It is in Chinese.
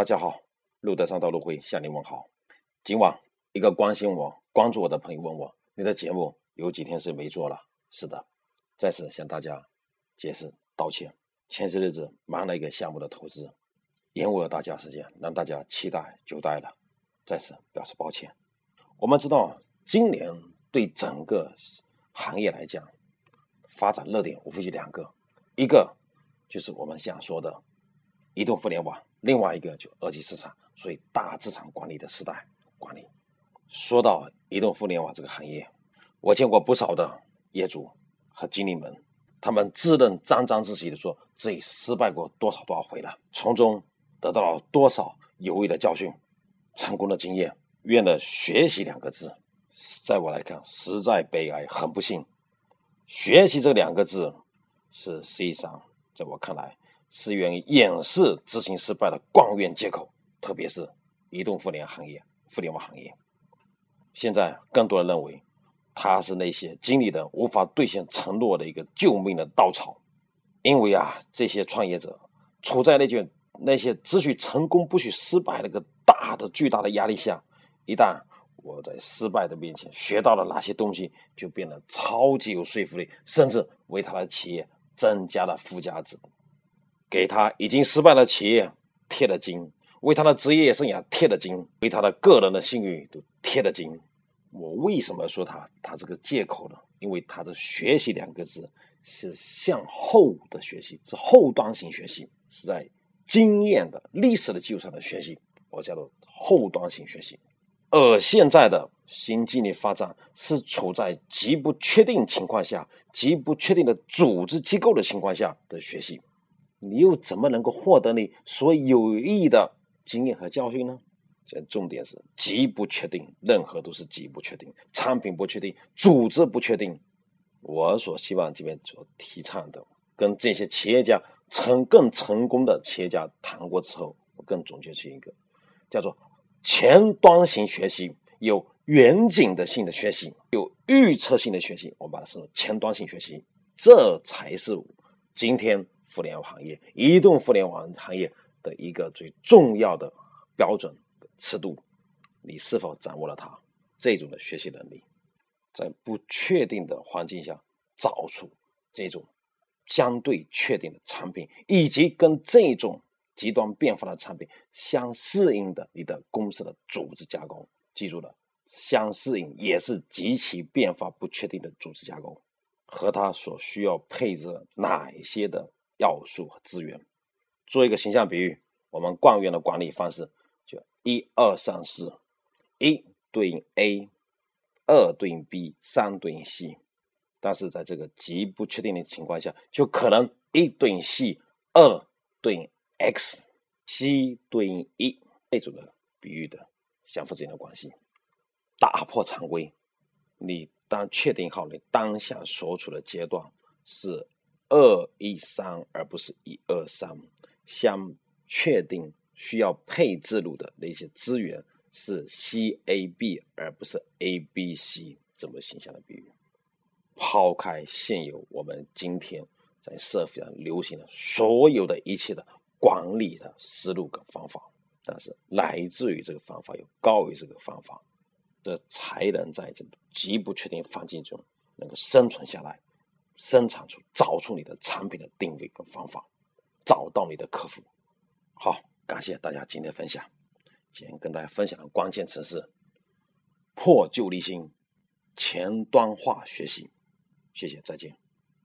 大家好，路德上道路会向您问好。今晚一个关心我、关注我的朋友问我：“你的节目有几天是没做了？”是的，再次向大家解释道歉。前些日子忙了一个项目的投资，延误了大家时间，让大家期待久待了，再次表示抱歉。我们知道，今年对整个行业来讲，发展热点无非就两个，一个就是我们想说的移动互联网。另外一个就二级市场，所以大资产管理的时代管理。说到移动互联网这个行业，我见过不少的业主和经理们，他们自认沾沾自喜的说自己失败过多少多少回了，从中得到了多少有益的教训、成功的经验。愿的学习两个字，在我来看实在悲哀，很不幸。学习这两个字是实际上在我看来。是用于掩饰执行失败的官员借口，特别是移动互联行业、互联网行业。现在更多人认为，它是那些经理人无法兑现承诺的一个救命的稻草。因为啊，这些创业者处在那卷那些只许成功不许失败那个大的巨大的压力下。一旦我在失败的面前学到了哪些东西，就变得超级有说服力，甚至为他的企业增加了附加值。给他已经失败的企业贴了金，为他的职业生涯贴了金，为他的个人的信誉都贴了金。我为什么说他他这个借口呢？因为他的学习两个字是向后的学习，是后端型学习，是在经验的历史的基础上的学习，我叫做后端型学习。而现在的新经济发展是处在极不确定情况下、极不确定的组织机构的情况下的学习。你又怎么能够获得你所有益的经验和教训呢？这重点是极不确定，任何都是极不确定，产品不确定，组织不确定。我所希望这边所提倡的，跟这些企业家成更成功的企业家谈过之后，我更总结出一个叫做前端型学习，有远景的性的学习，有预测性的学习，我们把它称为前端型学习，这才是今天。互联网行业、移动互联网行业的一个最重要的标准尺度，你是否掌握了它？这种的学习能力，在不确定的环境下找出这种相对确定的产品，以及跟这种极端变化的产品相适应的你的公司的组织架构。记住了，相适应也是极其变化不确定的组织架构，和它所需要配置哪一些的。要素和资源，做一个形象比喻，我们惯用的管理方式就一二三四，一对应 A，二对应 B，三对应 C。但是在这个极不确定的情况下，就可能一对应 C，二对应 X，C 对应一这种的比喻的相互之间的关系，打破常规。你当确定好你当下所处的阶段是。二一三，而不是一二三。相确定需要配置入的那些资源是 C A B，而不是 A B C。这么形象的比喻，抛开现有我们今天在社会上流行的所有的一切的管理的思路跟方法，但是来自于这个方法又高于这个方法，这才能在这个极不确定环境中能够生存下来。生产出、找出你的产品的定位跟方法，找到你的客户。好，感谢大家今天分享。今天跟大家分享的关键词是破旧立新、前端化学习。谢谢，再见。